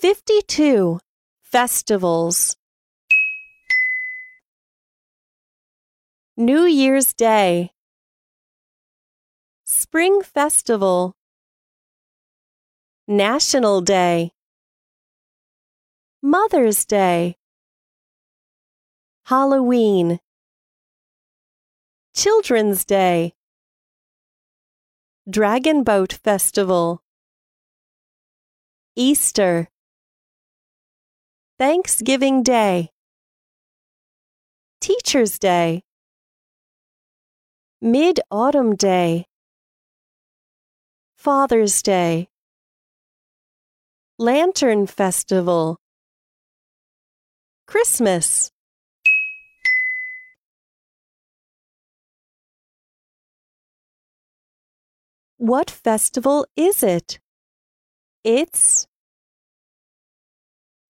52. Festivals. New Year's Day. Spring Festival. National Day. Mother's Day. Halloween. Children's Day. Dragon Boat Festival. Easter. Thanksgiving Day. Teacher's Day. Mid Autumn Day. Father's Day. Lantern Festival. Christmas. What festival is it? It's.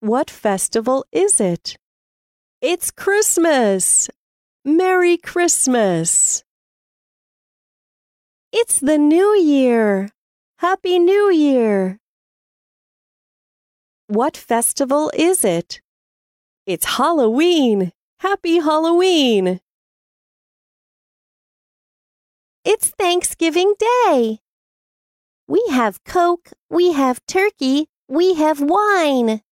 What festival is it? It's Christmas! Merry Christmas! It's the New Year! Happy New Year! What festival is it? It's Halloween! Happy Halloween! It's Thanksgiving Day! We have Coke, we have turkey, we have wine.